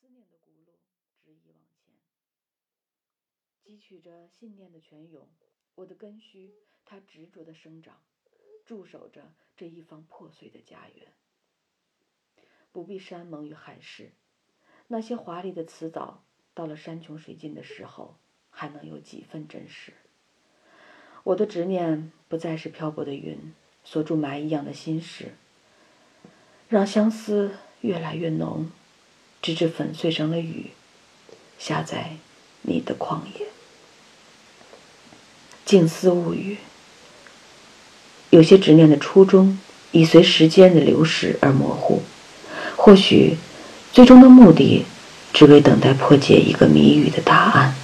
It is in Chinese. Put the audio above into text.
思念的轱辘执意往前，汲取着信念的泉涌，我的根须它执着的生长，驻守着这一方破碎的家园。不必山盟与海誓，那些华丽的辞藻，到了山穷水尽的时候，还能有几分真实？我的执念不再是漂泊的云，锁住埋一样的心事，让相思越来越浓，直至粉碎成了雨，下在你的旷野。静思物语，有些执念的初衷已随时间的流逝而模糊。或许，最终的目的，只为等待破解一个谜语的答案。